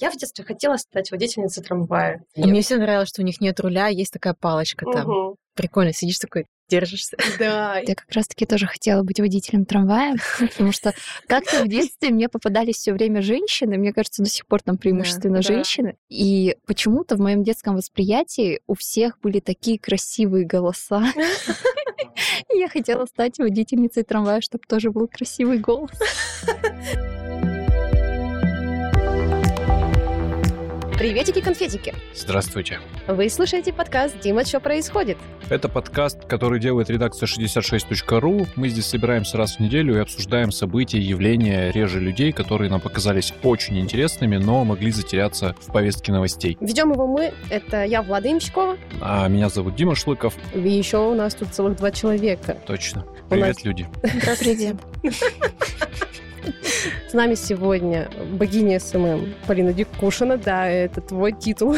Я в детстве хотела стать водительницей трамвая. А мне все нравилось, что у них нет руля, есть такая палочка там. Угу. Прикольно, сидишь такой, держишься. Да. Я как раз-таки тоже хотела быть водителем трамвая, потому что как-то в детстве мне попадались все время женщины, мне кажется, до сих пор там преимущественно да, женщины. Да. И почему-то в моем детском восприятии у всех были такие красивые голоса. Я хотела стать водительницей трамвая, чтобы тоже был красивый голос. Приветики-конфетики! Здравствуйте! Вы слушаете подкаст «Дима, что происходит?» Это подкаст, который делает редакция 66.ru. Мы здесь собираемся раз в неделю и обсуждаем события, явления, реже людей, которые нам показались очень интересными, но могли затеряться в повестке новостей. Ведем его мы. Это я, Влада Имщикова. А меня зовут Дима Шлыков. И еще у нас тут целых два человека. Точно. Привет, нас... люди. Да, привет. С нами сегодня богиня СММ Полина Дикушина. Да, это твой титул.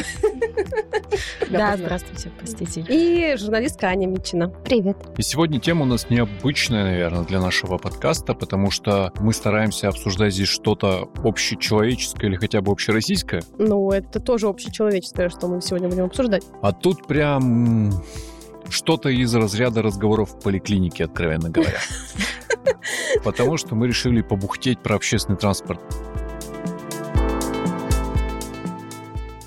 Да, здравствуйте, простите. И журналистка Аня Митчина. Привет. И сегодня тема у нас необычная, наверное, для нашего подкаста, потому что мы стараемся обсуждать здесь что-то общечеловеческое или хотя бы общероссийское. Ну, это тоже общечеловеческое, что мы сегодня будем обсуждать. А тут прям что-то из разряда разговоров в поликлинике, откровенно говоря. Потому что мы решили побухтеть про общественный транспорт.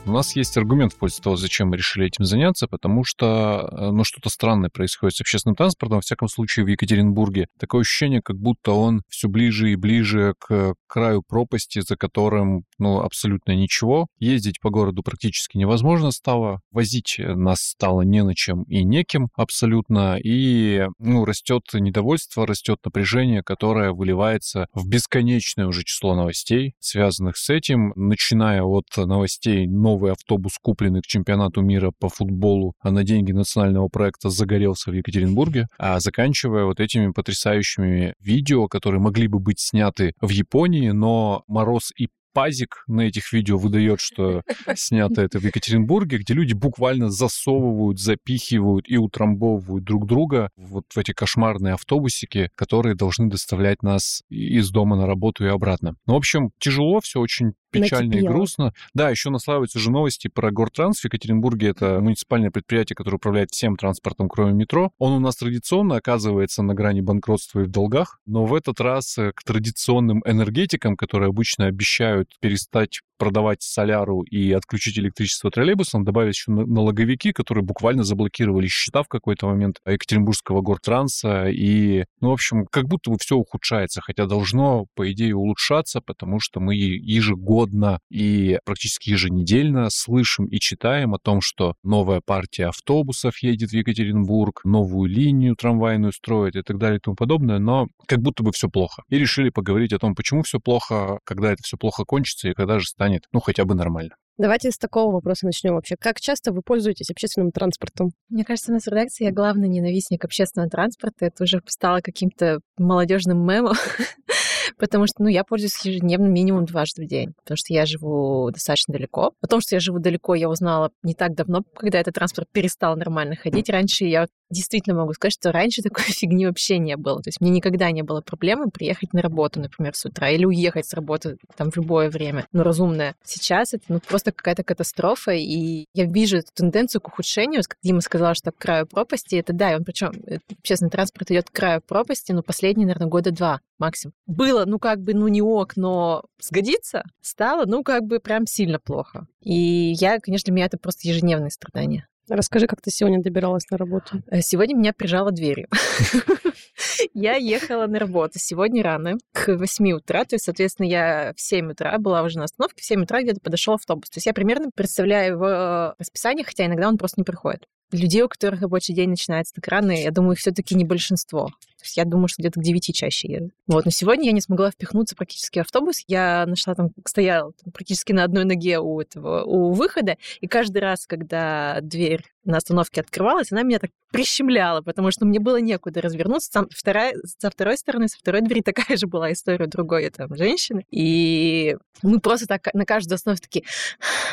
У нас есть аргумент в пользу того, зачем мы решили этим заняться, потому что э, ну, что-то странное происходит с общественным транспортом, во всяком случае в Екатеринбурге. Такое ощущение, как будто он все ближе и ближе к краю пропасти, за которым ну, абсолютно ничего. Ездить по городу практически невозможно стало, возить нас стало не на чем и неким абсолютно, и ну, растет недовольство, растет напряжение, которое выливается в бесконечное уже число новостей, связанных с этим, начиная от новостей новых новый автобус, купленный к чемпионату мира по футболу а на деньги национального проекта, загорелся в Екатеринбурге, а заканчивая вот этими потрясающими видео, которые могли бы быть сняты в Японии, но мороз и пазик на этих видео выдает, что снято это в Екатеринбурге, где люди буквально засовывают, запихивают и утрамбовывают друг друга вот в эти кошмарные автобусики, которые должны доставлять нас из дома на работу и обратно. Ну, в общем, тяжело, все очень печально Накипело. и грустно. Да, еще наслаиваются уже новости про Гортранс в Екатеринбурге. Это муниципальное предприятие, которое управляет всем транспортом, кроме метро. Он у нас традиционно оказывается на грани банкротства и в долгах, но в этот раз э, к традиционным энергетикам, которые обычно обещают перестать продавать соляру и отключить электричество троллейбусом, добавились еще налоговики, которые буквально заблокировали счета в какой-то момент Екатеринбургского гортранса. И, ну, в общем, как будто бы все ухудшается, хотя должно, по идее, улучшаться, потому что мы ежегодно и практически еженедельно слышим и читаем о том, что новая партия автобусов едет в Екатеринбург, новую линию трамвайную строит и так далее и тому подобное, но как будто бы все плохо. И решили поговорить о том, почему все плохо, когда это все плохо кончится и когда же станет станет, ну, хотя бы нормально. Давайте с такого вопроса начнем вообще. Как часто вы пользуетесь общественным транспортом? Мне кажется, у нас в редакции я главный ненавистник общественного транспорта. Это уже стало каким-то молодежным мемом. потому что, ну, я пользуюсь ежедневно минимум дважды в день, потому что я живу достаточно далеко. О том, что я живу далеко, я узнала не так давно, когда этот транспорт перестал нормально ходить. Раньше я действительно могу сказать, что раньше такой фигни вообще не было. То есть мне никогда не было проблемы приехать на работу, например, с утра, или уехать с работы там в любое время, ну, разумное. Сейчас это ну, просто какая-то катастрофа, и я вижу эту тенденцию к ухудшению. Дима сказала, что к краю пропасти, это да, и он причем общественный транспорт идет к краю пропасти, но последние, наверное, года два максимум. Было, ну, как бы, ну, не ок, но сгодится, стало, ну, как бы, прям сильно плохо. И я, конечно, для меня это просто ежедневные страдания. Расскажи, как ты сегодня добиралась на работу? Э, сегодня меня прижало дверью. Я ехала на работу сегодня рано, к 8 утра, то есть, соответственно, я в 7 утра была уже на остановке, в 7 утра где-то подошел автобус. То есть я примерно представляю его расписание, хотя иногда он просто не приходит. Людей, у которых рабочий день начинается так рано, я думаю, их все таки не большинство. То есть я думаю, что где-то к 9 чаще еду. Вот, но сегодня я не смогла впихнуться практически в автобус. Я нашла там, стояла там, практически на одной ноге у этого, у выхода, и каждый раз, когда дверь на остановке открывалась, она меня так прищемляла, потому что мне было некуда развернуться. Там вторая, со второй стороны, со второй двери такая же была история другой там женщины. И мы просто так на каждую остановку такие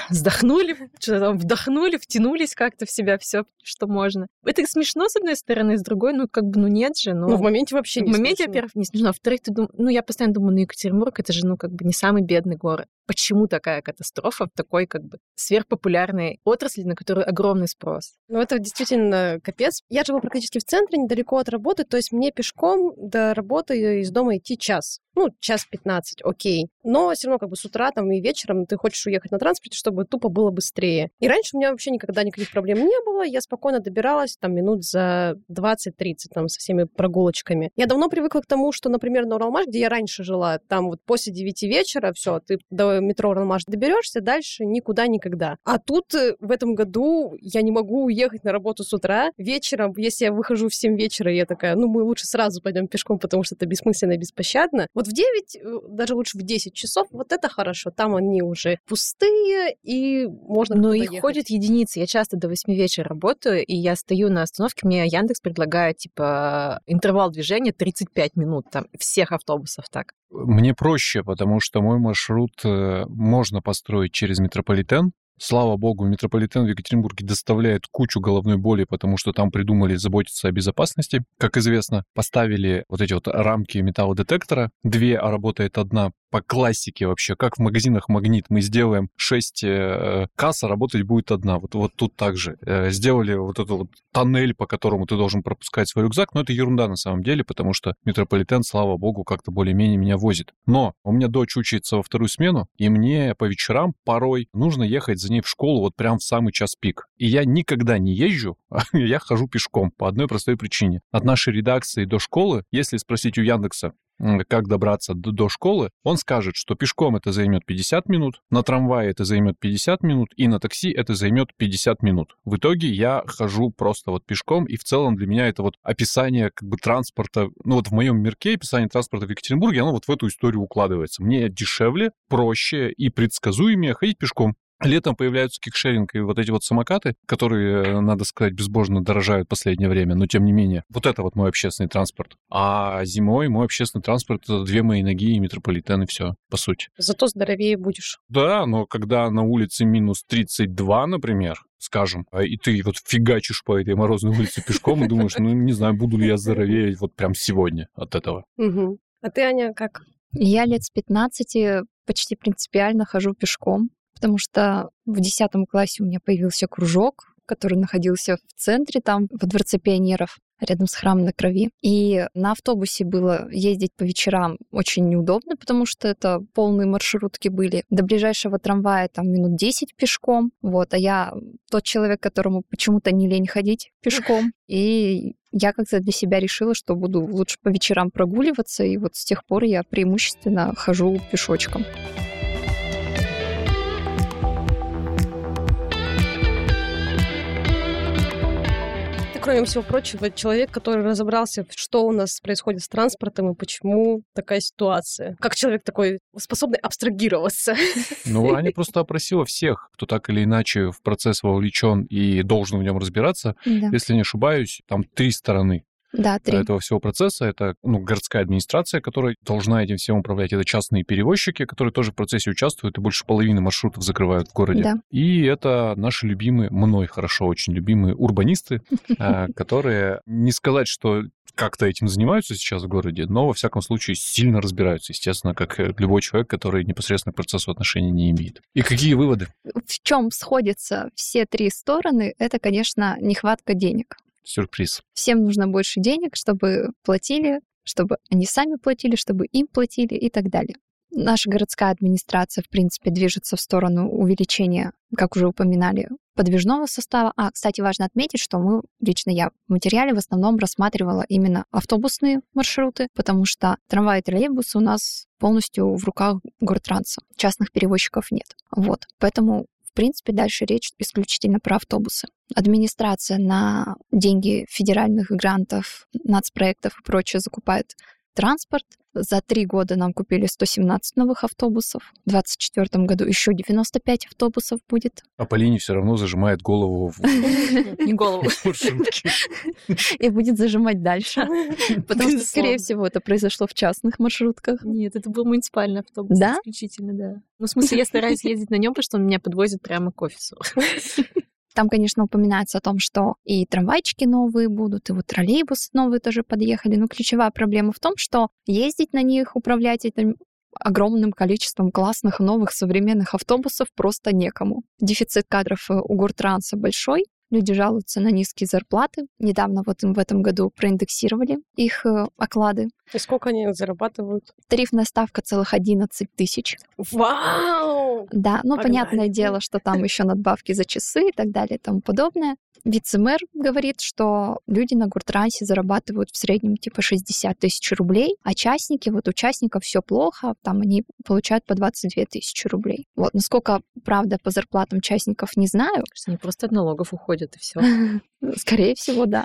вздохнули, что-то там вдохнули, втянулись как-то в себя все, что можно. Это смешно, с одной стороны, с другой, ну, как бы, ну, нет же. Ну, в моменте вообще не В моменте, во-первых, не смешно. А во-вторых, ты дум... ну, я постоянно думаю, ну, Екатеринбург, это же, ну, как бы не самый бедный город. Почему такая катастрофа в такой как бы сверхпопулярной отрасли, на которую огромный спрос. Ну, это действительно капец. Я живу практически в центре, недалеко от работы, то есть мне пешком до работы из дома идти час ну, час 15, окей. Но все равно как бы с утра там и вечером ты хочешь уехать на транспорте, чтобы тупо было быстрее. И раньше у меня вообще никогда никаких проблем не было. Я спокойно добиралась там минут за 20-30 там со всеми прогулочками. Я давно привыкла к тому, что, например, на Уралмаш, где я раньше жила, там вот после 9 вечера, все, ты до метро Уралмаш доберешься, дальше никуда никогда. А тут э, в этом году я не могу уехать на работу с утра. Вечером, если я выхожу в 7 вечера, я такая, ну, мы лучше сразу пойдем пешком, потому что это бессмысленно и беспощадно. Вот в 9, э, даже лучше в 10 часов, вот это хорошо. Там они уже пустые, и можно Но их ехать. ходит единицы. Я часто до 8 вечера работаю, и я стою на остановке, мне Яндекс предлагает, типа, интервал движения 35 минут, там, всех автобусов так. Мне проще, потому что мой маршрут э, можно построить через метрополитен, Слава богу, метрополитен в Екатеринбурге доставляет кучу головной боли, потому что там придумали заботиться о безопасности. Как известно, поставили вот эти вот рамки металлодетектора. Две, а работает одна по классике вообще, как в магазинах «Магнит». Мы сделаем 6 э, касс, а работать будет одна. Вот, вот тут также. Э, сделали вот этот вот тоннель, по которому ты должен пропускать свой рюкзак, но это ерунда на самом деле, потому что метрополитен, слава богу, как-то более-менее меня возит. Но у меня дочь учится во вторую смену, и мне по вечерам порой нужно ехать за ней в школу вот прям в самый час пик. И я никогда не езжу, а я хожу пешком по одной простой причине. От нашей редакции до школы, если спросить у Яндекса, как добраться до, до школы, он скажет, что пешком это займет 50 минут, на трамвае это займет 50 минут, и на такси это займет 50 минут. В итоге я хожу просто вот пешком, и в целом для меня это вот описание как бы транспорта, ну вот в моем мирке описание транспорта в Екатеринбурге, оно вот в эту историю укладывается. Мне дешевле, проще и предсказуемее ходить пешком. Летом появляются кикшеринг и вот эти вот самокаты, которые, э, надо сказать, безбожно дорожают в последнее время, но тем не менее. Вот это вот мой общественный транспорт. А зимой мой общественный транспорт — это две мои ноги и метрополитен, и все, по сути. Зато здоровее будешь. Да, но когда на улице минус 32, например, скажем, а и ты вот фигачишь по этой морозной улице пешком и думаешь, ну, не знаю, буду ли я здоровее вот прям сегодня от этого. Угу. А ты, Аня, как? Я лет с 15 почти принципиально хожу пешком потому что в 10 классе у меня появился кружок, который находился в центре, там, во Дворце пионеров, рядом с храмом на крови. И на автобусе было ездить по вечерам очень неудобно, потому что это полные маршрутки были. До ближайшего трамвая там минут 10 пешком. Вот, а я тот человек, которому почему-то не лень ходить пешком. И я как-то для себя решила, что буду лучше по вечерам прогуливаться, и вот с тех пор я преимущественно хожу пешочком. Кроме всего прочего, человек, который разобрался, что у нас происходит с транспортом и почему такая ситуация. Как человек такой способный абстрагироваться. Ну, Аня просто опросила всех, кто так или иначе в процесс вовлечен и должен в нем разбираться. Да. Если не ошибаюсь, там три стороны да, три. этого всего процесса. Это ну, городская администрация, которая должна этим всем управлять. Это частные перевозчики, которые тоже в процессе участвуют и больше половины маршрутов закрывают в городе. Да. И это наши любимые, мной хорошо очень любимые урбанисты, а, которые не сказать, что как-то этим занимаются сейчас в городе, но, во всяком случае, сильно разбираются, естественно, как любой человек, который непосредственно к процессу отношения не имеет. И какие выводы? В чем сходятся все три стороны, это, конечно, нехватка денег сюрприз. Всем нужно больше денег, чтобы платили, чтобы они сами платили, чтобы им платили и так далее. Наша городская администрация, в принципе, движется в сторону увеличения, как уже упоминали, подвижного состава. А, кстати, важно отметить, что мы, лично я, в материале в основном рассматривала именно автобусные маршруты, потому что трамваи и троллейбусы у нас полностью в руках Гортранса. Частных перевозчиков нет. Вот. Поэтому в принципе, дальше речь исключительно про автобусы. Администрация на деньги федеральных грантов, нацпроектов и прочее закупает транспорт. За три года нам купили 117 новых автобусов. В 2024 году еще 95 автобусов будет. А Полине все равно зажимает голову в... Не голову. И будет зажимать дальше. Потому что, скорее всего, это произошло в частных маршрутках. Нет, это был муниципальный автобус. Да? Исключительно, да. Ну, в смысле, я стараюсь ездить на нем, потому что он меня подвозит прямо к офису. Там, конечно, упоминается о том, что и трамвайчики новые будут, и вот троллейбусы новые тоже подъехали. Но ключевая проблема в том, что ездить на них, управлять этим огромным количеством классных новых современных автобусов просто некому. Дефицит кадров э, у Гуртранса большой, Люди жалуются на низкие зарплаты. Недавно вот им в этом году проиндексировали их э, оклады. И сколько они зарабатывают? Тарифная ставка целых 11 тысяч. Вау! Да, ну, Погнали. понятное дело, что там еще надбавки за часы и так далее и тому подобное. Вице-мэр говорит, что люди на Гуртрансе зарабатывают в среднем типа 60 тысяч рублей, а частники, вот участников все плохо, там они получают по 22 тысячи рублей. Вот, насколько, правда, по зарплатам частников не знаю. Они просто от налогов уходят, и все. Скорее всего, да.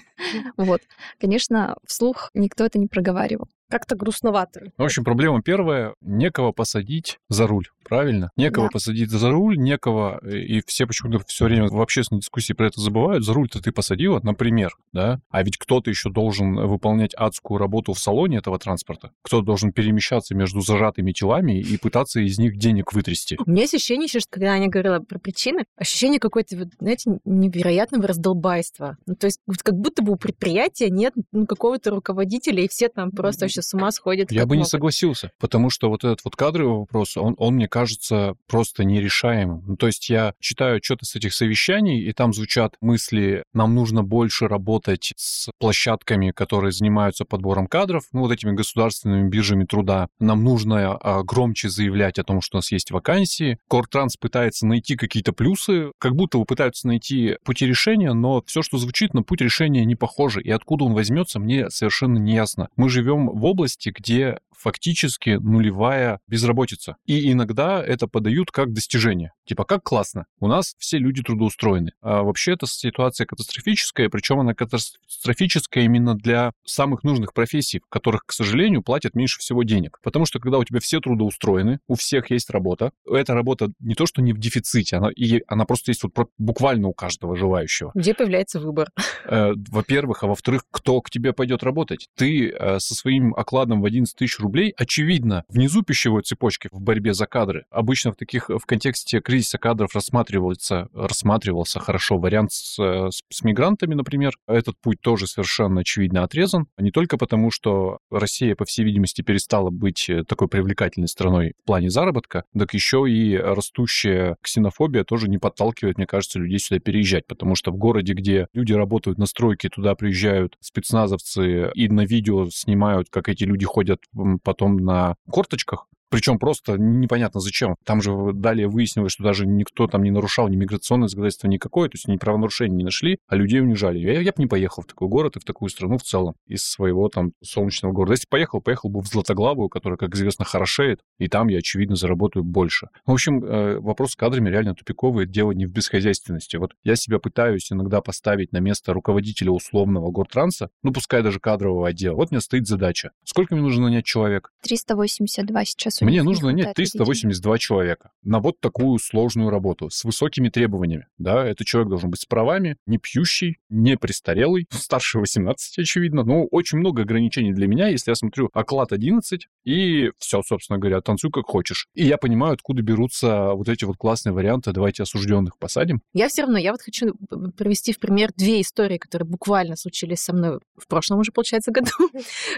Вот. Конечно, вслух никто это не проговаривал. Как-то грустновато. В общем, проблема первая — некого посадить за руль. Правильно? Некого Да. посадить за руль, некого, э, и все почему-то все время в общественной дискуссии про это забывают. За руль-то ты посадила, например, да? А ведь кто-то еще должен выполнять адскую работу в салоне этого транспорта. Кто-то должен перемещаться между зажатыми телами и пытаться из них денег вытрясти. У меня есть ощущение еще, что когда Аня говорила про причины, ощущение какое-то, знаете, невероятного раздолбайства. Ну, то есть вот как будто бы у предприятия нет ну, какого-то руководителя, и все там просто вообще с ума сходят. Я бы не могут. согласился, потому что вот этот вот кадровый вопрос, он, он мне кажется просто нерешаемым. Ну, то есть я читаю что-то с этих совещаний, и там звучат мысли, нам нужно больше работать с площадками, которые занимаются подбором кадров, ну, вот этими государственными биржами труда. Нам нужно а, громче заявлять о том, что у нас есть вакансии. Кортранс пытается найти какие-то плюсы, как будто бы пытаются найти пути решения, но все, что звучит, на путь решения не похоже. И откуда он возьмется, мне совершенно не ясно. Мы живем в области, где фактически нулевая безработица. И иногда это подают как достижение. Типа, как классно, у нас все люди трудоустроены. А вообще эта ситуация катастрофическая, причем она катастрофическая именно для самых нужных профессий, в которых, к сожалению, платят меньше всего денег. Потому что когда у тебя все трудоустроены, у всех есть работа, эта работа не то, что не в дефиците, она, и она просто есть вот буквально у каждого желающего. Где появляется выбор? Э, во-первых, а во-вторых, кто к тебе пойдет работать? Ты э, со своим окладом в 11 тысяч рублей, очевидно, внизу пищевой цепочки в борьбе за кадры. Обычно в таких, в контексте кризиса кадров рассматривался, рассматривался хорошо вариант с, с, с мигрантами, например. Этот путь тоже совершенно очевидно отрезан. Не только потому, что Россия, по всей видимости, перестала быть э, такой привлекательной страной в плане заработка, так еще и растущая ксенофобия тоже не подталкивает, мне кажется, людей сюда переезжать, потому что в городе, где люди работают на стройке, туда приезжают спецназовцы и на видео снимают, как эти люди ходят потом на корточках, причем просто непонятно зачем. Там же далее выяснилось, что даже никто там не нарушал ни миграционное законодательство никакое, то есть ни правонарушений не нашли, а людей унижали. Я, я бы не поехал в такой город и в такую страну в целом из своего там солнечного города. Если поехал, поехал бы в Златоглавую, которая, как известно, хорошеет, и там я, очевидно, заработаю больше. В общем, э, вопрос с кадрами реально тупиковый, дело не в бесхозяйственности. Вот я себя пытаюсь иногда поставить на место руководителя условного гортранса, ну, пускай даже кадрового отдела. Вот у меня стоит задача. Сколько мне нужно нанять человек? 382 сейчас у Мне нужно нанять водителей. 382 человека на вот такую сложную работу с высокими требованиями. Да, этот человек должен быть с правами, не пьющий, не престарелый, старше 18, очевидно. Но очень много ограничений для меня, если я смотрю оклад 11 и все, собственно говоря, танцуй как хочешь. И я понимаю, откуда берутся вот эти вот классные варианты. Давайте осужденных посадим. Я все равно, я вот хочу п- привести в пример две истории, которые буквально случились со мной в прошлом уже, получается, году,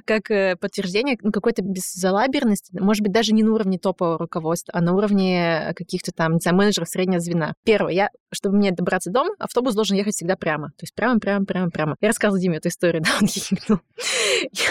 как э, подтверждение ну, какой-то беззалаберности, может быть, даже не на уровне топового руководства, а на уровне каких-то там, не знаю, менеджеров среднего звена. Первое, я, чтобы мне добраться дома, автобус должен ехать всегда прямо. То есть прямо, прямо, прямо, прямо. Я рассказывала Диме эту историю, да, он ехал.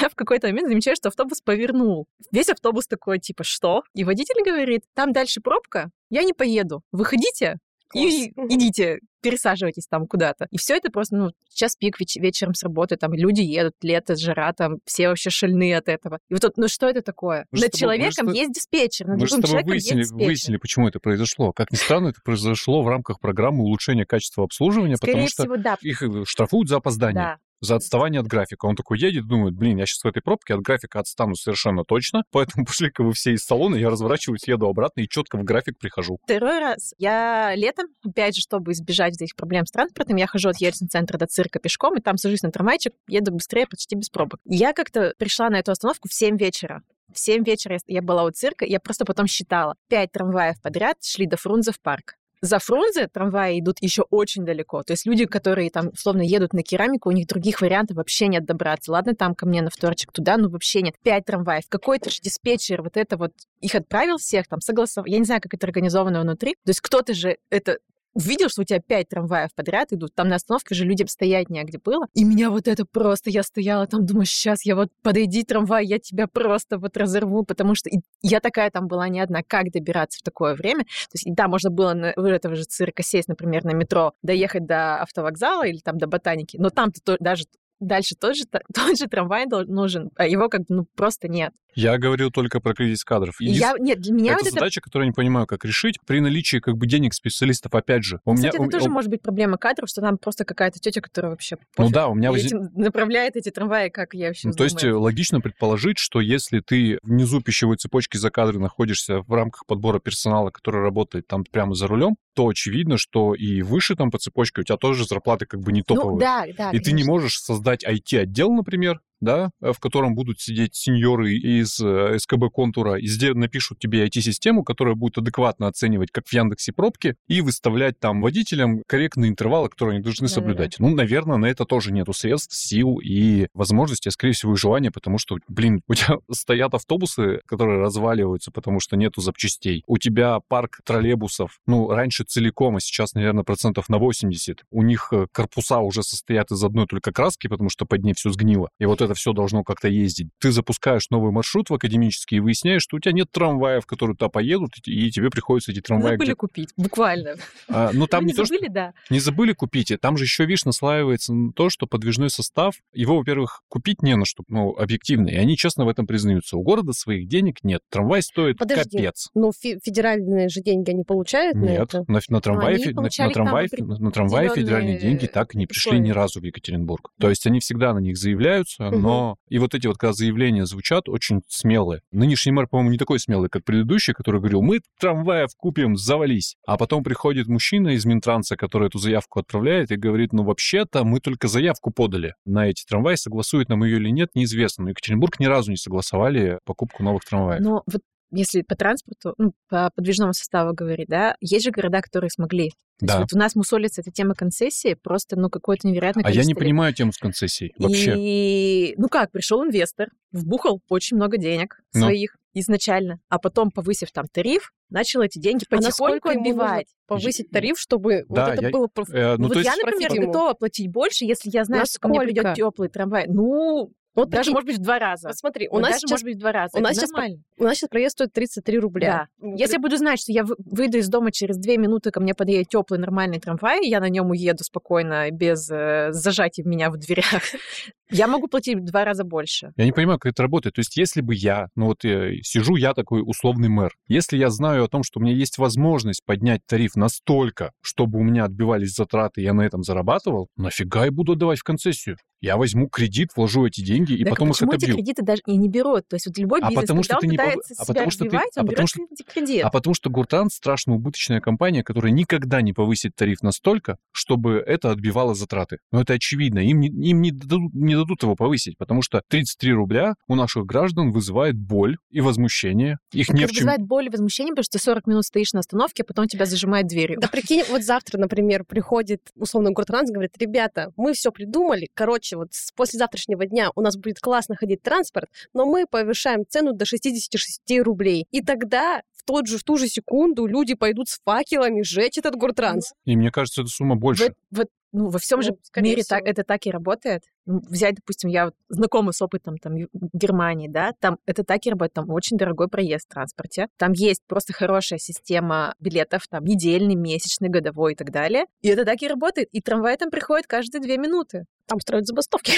Я в какой-то момент замечаю, что автобус повернул. Весь автобус такой, типа, что? И водитель говорит, там дальше пробка, я не поеду. Выходите, и идите, пересаживайтесь там куда-то. И все это просто, ну, сейчас пик веч- вечером с работы, там люди едут, лето, жара, там все вообще шальные от этого. И вот тут, ну что это такое? Мы же над тобой- же человеком есть диспетчер, над Мы тобой человеком выяснили, есть диспетчер. выяснили, почему это произошло. Как ни странно, это произошло в рамках программы улучшения качества обслуживания, Скорее потому что всего, да. их э, штрафуют за опоздание. Да. За отставание от графика. Он такой едет, думает, блин, я сейчас в этой пробке от графика отстану совершенно точно, поэтому пошли-ка вы все из салона, я разворачиваюсь, еду обратно и четко в график прихожу. Второй раз. Я летом, опять же, чтобы избежать этих проблем с транспортом, я хожу от Ельцин-центра до цирка пешком, и там сажусь на трамвайчик, еду быстрее, почти без пробок. Я как-то пришла на эту остановку в 7 вечера. В 7 вечера я- была у цирка, я просто потом считала. Пять трамваев подряд шли до Фрунзе в парк. За Фрунзе трамваи идут еще очень далеко. То есть люди, которые там, условно, едут на керамику, у них других вариантов вообще нет добраться. Ладно, там ко мне на вторчик туда, ну вообще нет. Пять трамваев. Какой-то же диспетчер вот это вот их отправил всех, там, согласовал. Я не знаю, как это организовано внутри. То есть кто-то же это увидел, что у тебя пять трамваев подряд идут, там на остановке же людям стоять негде было. И меня вот это просто, я стояла там, думаю, сейчас я вот подойди трамвай, я тебя просто вот разорву, потому что я такая там была не одна. Как добираться в такое время? То есть, да, можно было на, этого же цирка сесть, например, на метро, доехать до автовокзала или там до ботаники, но там-то даже дальше тот же, тот же трамвай нужен, а его как бы ну, просто нет. Я говорил только про кризис кадров. Единств... Я, нет, для меня это вот задача, это... которую я не понимаю, как решить при наличии как бы денег специалистов. Опять же, у Кстати, меня это у... тоже у... может быть проблема кадров, что там просто какая-то тетя, которая вообще ну да, у меня воз... направляет эти трамваи, как я вообще. Ну, то есть логично предположить, что если ты внизу пищевой цепочки за кадры находишься в рамках подбора персонала, который работает там прямо за рулем, то очевидно, что и выше там по цепочке у тебя тоже зарплаты как бы не ну топовые. Ну, да, да. И конечно. ты не можешь создать IT-отдел, например, да, э, в котором будут сидеть сеньоры из э, СКБ контура и сдел- напишут тебе IT-систему, которая будет адекватно оценивать, как в Яндексе пробки, и выставлять там водителям корректные интервалы, которые они должны да, соблюдать. Да. Ну, наверное, на это тоже нету средств, сил и возможностей, а скорее всего и желания, потому что, блин, у тебя стоят автобусы, которые разваливаются, потому что нету запчастей. У тебя парк троллейбусов, ну, раньше целиком, а сейчас, наверное, процентов на 80. У них э, корпуса уже состоят из одной только краски, потому что под ней все сгнило. И вот это все должно как-то ездить. Ты запускаешь новый маршрут в академический и выясняешь, что у тебя нет трамваев, которые туда поедут, и тебе приходится эти трамваи... Забыли где... купить, буквально. А, ну, там не, не то, забыли, что... да. Не забыли купить, там же еще, видишь, наслаивается на то, что подвижной состав, его, во-первых, купить не на что, ну, объективно, и они честно в этом признаются. У города своих денег нет. Трамвай стоит Подожди, капец. Ну, федеральные же деньги они получают нет, на это? на, на трамвае, на, на трамвае, на, на трамвае федеральные деньги так и не пришли ни разу в Екатеринбург. То есть они всегда на них заявляются. Но и вот эти вот, когда заявления звучат, очень смелые. Нынешний мэр, по-моему, не такой смелый, как предыдущий, который говорил, мы трамваев купим, завались. А потом приходит мужчина из Минтранса, который эту заявку отправляет и говорит, ну, вообще-то мы только заявку подали на эти трамваи, согласует нам ее или нет, неизвестно. Но Екатеринбург ни разу не согласовали покупку новых трамваев. Но вот если по транспорту, ну, по подвижному составу говорить, да, есть же города, которые смогли. То да. есть вот у нас мусолится эта тема концессии просто, ну, какое-то невероятное А я не лет. понимаю тему с концессией вообще. И, ну как, пришел инвестор, вбухал очень много денег ну. своих изначально, а потом, повысив там тариф, начал эти деньги а потихоньку отбивать. Повысить тариф, чтобы да, вот это я, было... Э, ну, вот я, например, профит готова платить больше, если я знаю, Насколько? что ко мне придет теплый трамвай. Ну, вот даже, прикинь, может быть, в два раза. Вот смотри, у нас даже, сейчас, может быть, в два раза. У нас, сейчас, у нас сейчас проезд стоит 33 рубля. Да. Если я буду знать, что я выйду из дома через две минуты, ко мне подъедет теплый нормальный трамвай, я на нем уеду спокойно, без э, зажатия меня в дверях, я могу платить в два раза больше. Я не понимаю, как это работает. То есть, если бы я, ну вот я, э, сижу я такой условный мэр, если я знаю о том, что у меня есть возможность поднять тариф настолько, чтобы у меня отбивались затраты, я на этом зарабатывал, нафига я буду отдавать в концессию? Я возьму кредит, вложу эти деньги и так потом их отобью. эти кредиты даже и не берут? То есть вот любой бизнес, а потому, что ты не пытается а потому, что ты... а потому, что... кредит. А потому что Гуртранс страшно убыточная компания, которая никогда не повысит тариф настолько, чтобы это отбивало затраты. Но это очевидно. Им, не, им не, дадут, не дадут его повысить, потому что 33 рубля у наших граждан вызывает боль и возмущение. Их так не в чем... вызывает боль и возмущение, потому что ты 40 минут стоишь на остановке, а потом тебя зажимает дверью. Да прикинь, вот завтра, например, приходит условно Гуртранс, говорит, ребята, мы все придумали, короче, вот после завтрашнего дня у нас будет классно ходить транспорт, но мы повышаем цену до 66 рублей. И тогда в, тот же, в ту же секунду люди пойдут с факелами сжечь этот гортранс. И мне кажется, эта сумма больше. В, в, ну, во всем ну, же мире так, это так и работает. Ну, взять, допустим, я вот знакома с опытом там Германии, да, там это так и работает, там очень дорогой проезд в транспорте, там есть просто хорошая система билетов, там недельный, месячный, годовой и так далее, и это так и работает, и трамвай там приходит каждые две минуты. Там устраивают забастовки.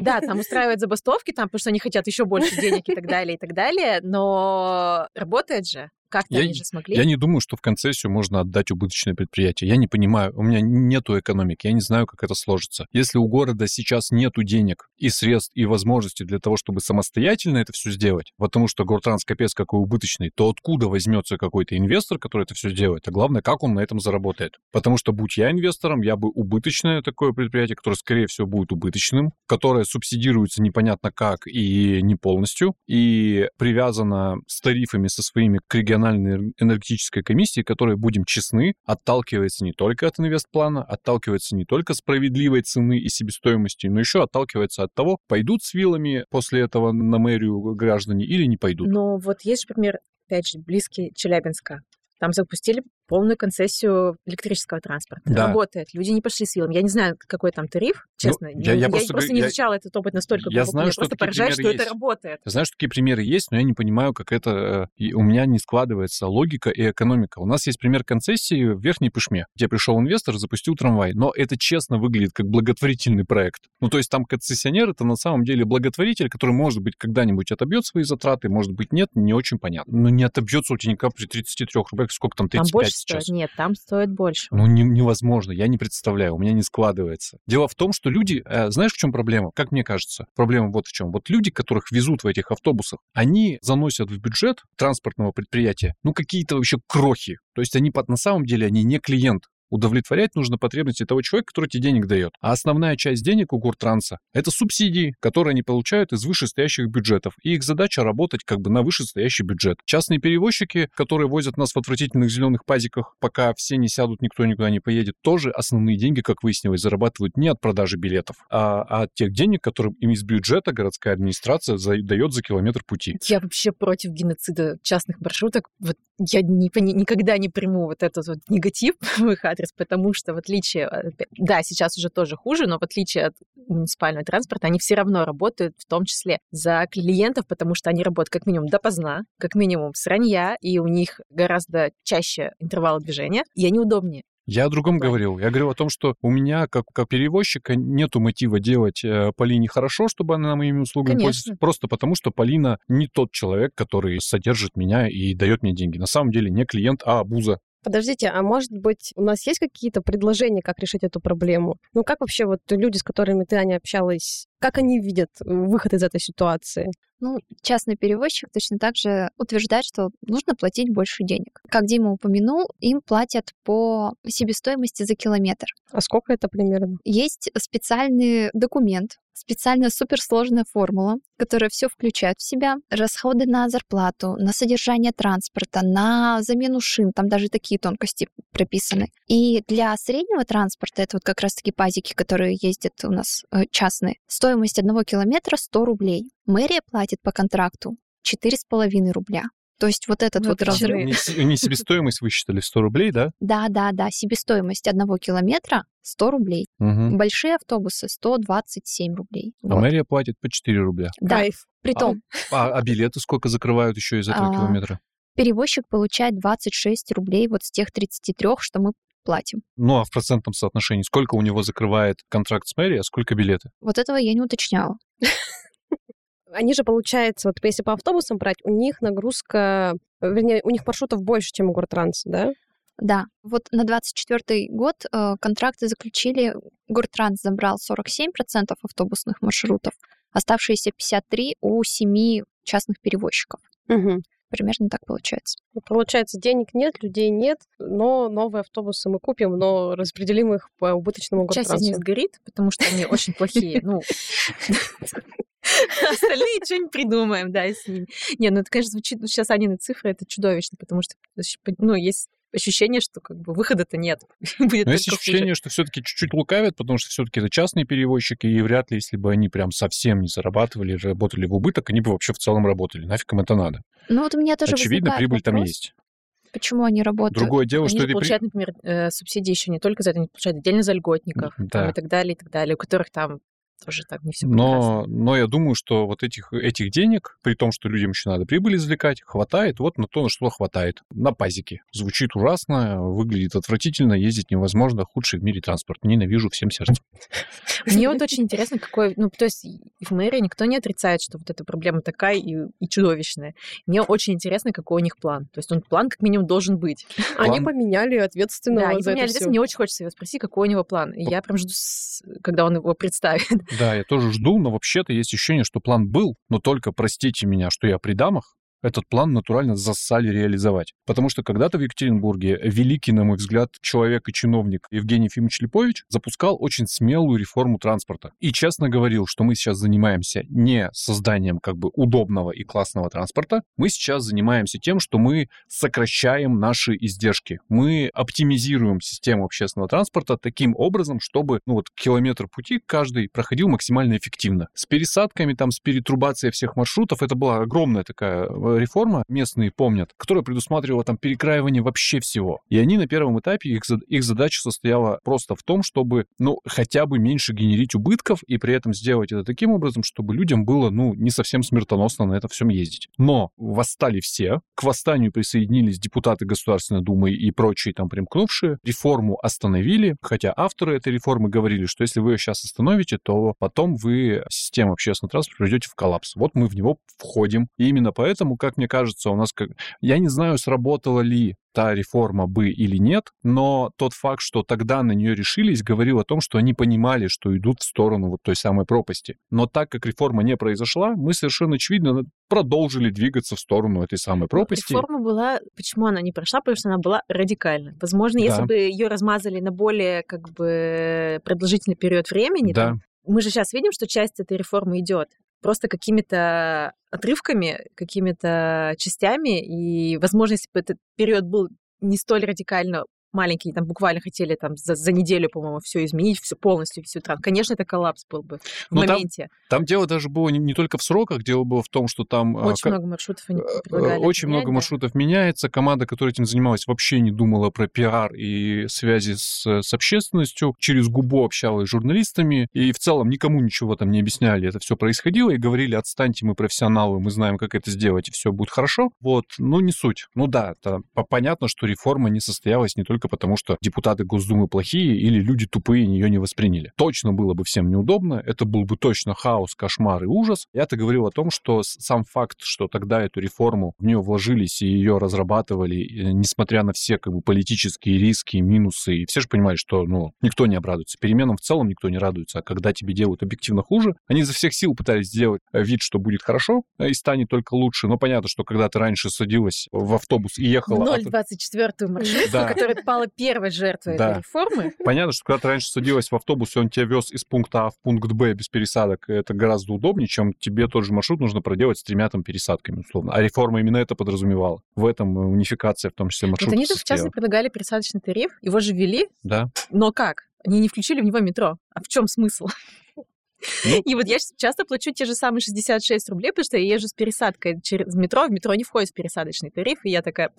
Да, там устраивают забастовки, там, потому что они хотят еще больше денег и так далее, и так далее, но работает же. Как-то я, они же смогли. Я не думаю, что в концессию можно отдать убыточное предприятие. Я не понимаю, у меня нету экономики, я не знаю, как это сложится. Если у города сейчас нету денег и средств, и возможностей для того, чтобы самостоятельно это все сделать, потому что Гортранс капец какой убыточный, то откуда возьмется какой-то инвестор, который это все сделает? А главное, как он на этом заработает? Потому что, будь я инвестором, я бы убыточное такое предприятие, которое, скорее всего, будет убыточным, которое субсидируется непонятно как и не полностью, и привязано с тарифами со своими к региональным Национальной энергетической комиссии, которая, будем честны, отталкивается не только от инвестплана, отталкивается не только справедливой цены и себестоимости, но еще отталкивается от того, пойдут с вилами после этого на мэрию граждане или не пойдут. Но вот есть же пример, опять же, близкий Челябинска. Там запустили полную концессию электрического транспорта. Да. Работает. Люди не пошли с вилом. Я не знаю, какой там тариф, честно. Ну, я- я просто просто говорю, не я- изучала этот опыт настолько я глубоко. знаю, Меня что просто поражает, что примеры это есть. работает. Ты знаешь, такие примеры есть, но я не понимаю, как это... э, и у меня не складывается логика и экономика. У нас есть пример концессии в Верхней Пышме, где пришел инвестор, запустил трамвай. Но это честно выглядит как благотворительный проект. Ну, то есть там концессионер — это на самом деле благотворитель, который, может быть, когда-нибудь отобьет свои затраты, может быть, нет, не очень понятно. Но не отобьется у тебя при 33 рублях, сколько там, Там 35 больше сейчас. стоит. Нет, там стоит больше. Ну, не- невозможно, я не представляю, у меня не складывается. Дело в том, что люди, э, знаешь, в чем проблема? Как мне кажется, проблема вот в чем. Вот люди, которых везут в этих автобусах, они заносят в бюджет транспортного предприятия, ну, какие-то вообще крохи. То есть они на самом деле, они не клиент. Удовлетворять нужно потребности того человека, который тебе денег дает. А основная часть денег у Гуртранса – это субсидии, которые они получают из вышестоящих бюджетов. И их задача работать как бы на вышестоящий бюджет. Частные перевозчики, которые возят нас в отвратительных зеленых пазиках, пока все не сядут, никто никуда не поедет, тоже основные деньги, как выяснилось, зарабатывают не от продажи билетов, а от тех денег, которые им из бюджета городская администрация дает за километр пути. Я вообще против геноцида частных маршруток. Вот я не никогда не приму вот этот вот негатив в их адрес, потому что в отличие, от- да, сейчас уже тоже хуже, но в отличие от муниципального транспорта, они все равно работают в том числе за клиентов, потому что они работают как минимум допоздна, как минимум с ранья, и у них гораздо чаще интервалы движения, и они удобнее. Я о другом Да. говорил. Я говорил о том, что у меня, как, как перевозчика, нету мотива делать э, Полине хорошо, чтобы она моими услугами Конечно. пользовалась. Просто потому, что Полина не тот человек, который содержит меня и дает мне деньги. На самом деле не клиент, а абуза. Подождите, а может быть, у нас есть какие-то предложения, как решить эту проблему? Ну, как вообще вот люди, с которыми ты, Аня, общалась, как они видят э, выход из этой ситуации? Ну, частный перевозчик точно так же утверждает, что нужно платить больше денег. Как Дима упомянул, им платят по себестоимости за километр. А сколько это примерно? Есть специальный документ, специальная суперсложная формула, которая все включает в себя. Расходы на зарплату, на содержание транспорта, на замену шин, там даже такие тонкости прописаны. И для среднего транспорта, это вот как раз-таки пазики, которые ездят у нас э, частные, стоимость одного километра 100 рублей. Мэрия платит по контракту 4,5 рубля. То есть вот этот Ну, вот разрыв. с- не себестоимость высчитали 100 рублей, да? Да, да, да, себестоимость одного километра 100 рублей. Мгм. Большие автобусы 127 рублей. А Вот. мэрия платит по 4 рубля. Да. Кайф. Притом, А, а билеты сколько закрывают еще из этого А, километра? перевозчик получает 26 рублей вот с тех 33, что мы платим. Ну, а в процентном соотношении сколько у него закрывает контракт с мэрией, а сколько билеты? Вот этого я не уточняла. Они же, получается, вот если по автобусам брать, у них нагрузка, э, вернее, у них маршрутов больше, чем у Гортранса, да? Да, вот на 24 год э, контракты заключили, Гортранс забрал 47% автобусных маршрутов, оставшиеся 53 у семи частных перевозчиков. Угу. Примерно так получается. Получается, денег нет, людей нет, но новые автобусы мы купим, но распределим их по убыточному Часть из Гортрансу. них сгорит, потому что они очень плохие. Ну, остальные что-нибудь придумаем, да, с ними. Не, ну это, конечно, звучит, ну, сейчас Анины цифры, это чудовищно, потому что, ну, есть ощущение, что как бы выхода-то нет. Будет Но есть только хуже. ощущение, что все-таки чуть-чуть лукавят, потому что все-таки это частные перевозчики, и вряд ли, если бы они прям совсем не зарабатывали, работали в убыток, они бы вообще в целом работали. Нафиг им это надо? Ну вот у меня тоже Очевидно, прибыль там вопрос, есть. Почему они работают? Другое дело, Они что же это... при- получают, например, э, субсидии еще не только за это, они получают отдельно за льготников там, Да. и так далее, и так далее, у которых там тоже так не все Но, но я думаю, что вот этих, этих денег, при том, что людям еще надо прибыль извлекать, хватает вот на то, на что хватает. На пазике. Звучит ужасно, выглядит отвратительно, ездить невозможно, худший в мире транспорт. Ненавижу всем сердцем. Мне вот очень интересно, какой... Ну, то есть в мэрии никто не отрицает, что вот эта проблема такая и, и чудовищная. Мне очень интересно, какой у них план. То есть он план как минимум должен быть. Они План- поменяли ответственного да, они за поменяли это ответственность, всё. мне очень хочется его спросить, какой у него план. И я прям жду, с- когда он его представит. Да, я тоже жду, но вообще-то есть ощущение, что план был, но только, простите меня, что я при дамах, этот план натурально зассали реализовать. Потому что когда-то в Екатеринбурге великий, на мой взгляд, человек и чиновник Евгений Ефимович Липович запускал очень смелую реформу транспорта. И честно говорил, что мы сейчас занимаемся не созданием как бы удобного и классного транспорта, мы сейчас занимаемся тем, что мы сокращаем наши издержки. Мы оптимизируем систему общественного транспорта таким образом, чтобы ну, вот километр пути каждый проходил максимально эффективно. С пересадками, там, с перетрубацией всех маршрутов, это была огромная такая э, реформа, местные помнят, которая предусматривала там перекраивание вообще всего. И они на первом этапе, их, их задача состояла просто в том, чтобы, ну, хотя бы меньше генерить убытков и при этом сделать это таким образом, чтобы людям было, ну, не совсем смертоносно на это всем ездить. Но восстали все, к восстанию присоединились депутаты Государственной Думы и прочие там примкнувшие, реформу остановили, хотя авторы этой реформы говорили, что если вы ее сейчас остановите, то потом вы систему общественного транспорта придете в коллапс. Вот мы в него входим. И именно поэтому, как мне кажется, у нас как... Я не знаю, сработало ли та реформа бы или нет, но тот факт, что тогда на нее решились, говорил о том, что они понимали, что идут в сторону вот той самой пропасти. Но так как реформа не произошла, мы совершенно очевидно продолжили двигаться в сторону этой самой пропасти. Реформа была, почему она не прошла? Потому что она была радикальна. Возможно, если да. бы ее размазали на более как бы продолжительный период времени, да. там, мы же сейчас видим, что часть этой реформы идет просто какими-то отрывками, какими-то частями. И, возможно, если бы этот период был не столь радикально маленькие, там буквально хотели там за, за неделю, по-моему, все изменить, все полностью, всю тран. Конечно, это коллапс был бы в Но моменте. Там, там дело даже было не, не только в сроках, дело было в том, что там... А, очень а, много маршрутов они э, предлагали. Очень много да? маршрутов меняется. Команда, которая этим занималась, вообще не думала про пиар и связи с, с общественностью. Через губу общалась с журналистами. И в целом никому ничего там не объясняли. Это все происходило и говорили, отстаньте, мы профессионалы, мы знаем, как это сделать, и все будет хорошо. Вот, ну не суть. Ну да, это понятно, что реформа не состоялась не только только потому, что депутаты Госдумы плохие или люди тупые ее не восприняли. Точно было бы всем неудобно, это был бы точно хаос, кошмар и ужас. Я-то говорил о том, что сам факт, что тогда эту реформу в нее вложились и ее разрабатывали, несмотря на все как бы политические риски, минусы, и все же понимали, что ну, никто не обрадуется. Переменам в целом никто не радуется, а когда тебе делают объективно хуже, они изо всех сил пытались сделать вид, что будет хорошо э, и станет только лучше. Но понятно, что когда ты раньше садилась в автобус и ехала... 0,24 маршрутку, да. который стала первой жертвой да. этой реформы. Понятно, что когда ты раньше садилась в автобус, и он тебя вез из пункта А в пункт Б без пересадок, это гораздо удобнее, чем тебе тот же маршрут нужно проделать с тремя там пересадками, условно. А реформа именно это подразумевала. В этом унификация, в том числе маршрутов. Вот они тут, в частности, предлагали пересадочный тариф, его же ввели. Да. Но как? Они не включили в него метро. А в чем смысл? Ну, и вот я часто плачу те же самые 66 рублей, потому что я езжу с пересадкой через метро, в метро не входит в пересадочный тариф, и я такая,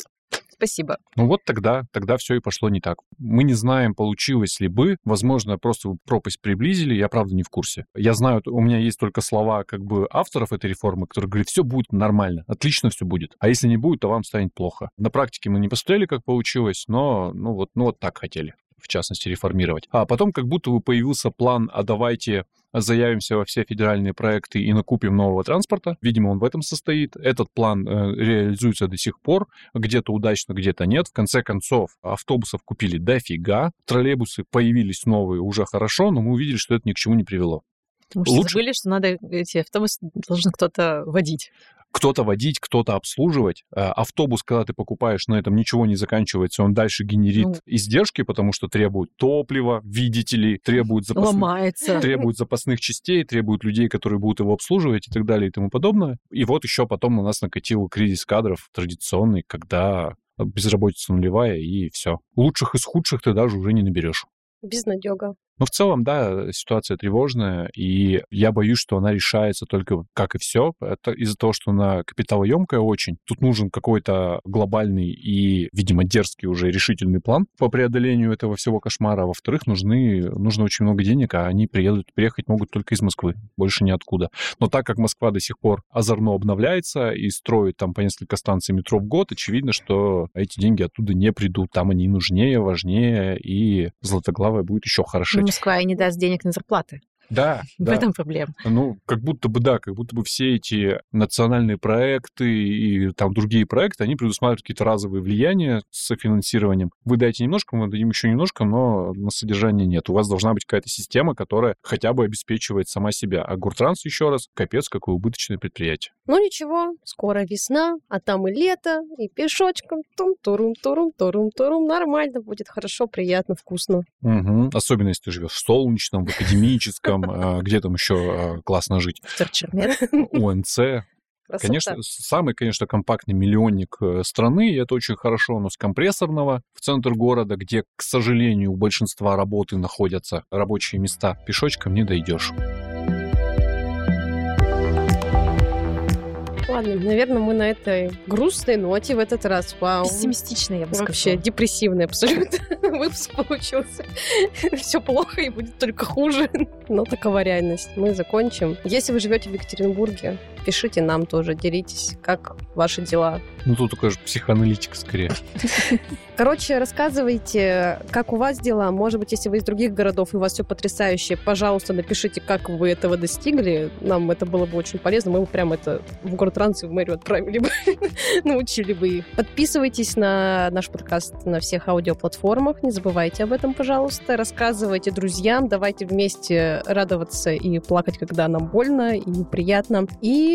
Спасибо. Ну вот тогда, тогда все и пошло не так. Мы не знаем, получилось ли бы. Возможно, просто пропасть приблизили, я правда не в курсе. Я знаю, у меня есть только слова как бы авторов этой реформы, которые говорят, все будет нормально, отлично все будет. А если не будет, то вам станет плохо. На практике мы не посмотрели, как получилось, но ну вот, ну вот так хотели в частности, реформировать. А потом как будто бы появился план, а давайте заявимся во все федеральные проекты и накупим нового транспорта. Видимо, он в этом состоит. Этот план э, реализуется до сих пор. Где-то удачно, где-то нет. В конце концов, автобусов купили дофига. Троллейбусы появились новые уже хорошо, но мы увидели, что это ни к чему не привело. Потому что Лучше... забыли, что надо эти автобусы должен кто-то водить кто-то водить, кто-то обслуживать. Э, автобус, когда ты покупаешь, на этом ничего не заканчивается, он дальше генерит ну, издержки, потому что требует топлива, видите ли, требует запасных, ломается. требует запасных частей, требует людей, которые будут его обслуживать и так далее и тому подобное. И вот еще потом на нас накатил кризис кадров традиционный, когда безработица нулевая и все. Лучших из худших ты даже уже не наберешь. Безнадега. Но в целом, да, ситуация тревожная, и я боюсь, что она решается только, как и все, это из-за того, что она капиталоемкая очень. Тут нужен какой-то глобальный и, видимо, дерзкий уже решительный план по преодолению этого всего кошмара. А во-вторых, нужны, нужно очень много денег, а они приедут, приехать могут только из Москвы, больше ниоткуда. Но так как Москва до сих пор озорно обновляется и строит там по несколько станций метро в год, очевидно, что эти деньги оттуда не придут. Там они нужнее, важнее, и Златоглавая будет еще хорошо Москва и не даст денег на зарплаты. Да, В да. этом проблема. Ну, как будто бы, да, как будто бы все эти национальные проекты и там другие проекты, они предусматривают какие-то разовые влияния с финансированием. Вы дайте немножко, мы дадим еще немножко, но на содержание нет. У вас должна быть какая-то система, которая хотя бы обеспечивает сама себя. А Гуртранс, еще раз, капец, какое убыточное предприятие. Ну ничего, скоро весна, а там и лето, и пешочком, тум-турум-турум-турум-турум, нормально будет, хорошо, приятно, вкусно. Мгм. Особенно, если ты живешь в солнечном, в академическом, а, где там еще а, классно жить, Торчермет. УНЦ. Красота. Конечно, самый, конечно, компактный миллионник э, страны, и это очень хорошо, но с компрессорного в центр города, где, к сожалению, у большинства работы находятся рабочие места, пешочком не дойдешь. Ладно, наверное, мы на этой грустной ноте в этот раз. Вау. Пессимистично, я бы Вообще сказала. депрессивный абсолютно выпуск получился. Все плохо и будет только хуже. Но такова реальность. Мы закончим. Если вы живете в Екатеринбурге, пишите нам тоже, делитесь, как ваши дела. Ну, тут такой же психоаналитик скорее. Короче, рассказывайте, как у вас дела. Может быть, если вы из других городов и у вас все потрясающе, пожалуйста, напишите, как вы этого достигли. Нам это было бы очень полезно. Мы бы прям это в город Ранс и в мэрию отправили бы, научили бы их. Подписывайтесь на наш подкаст на всех аудиоплатформах. Не забывайте об этом, пожалуйста. Рассказывайте друзьям. Давайте вместе радоваться и плакать, когда нам больно и неприятно. И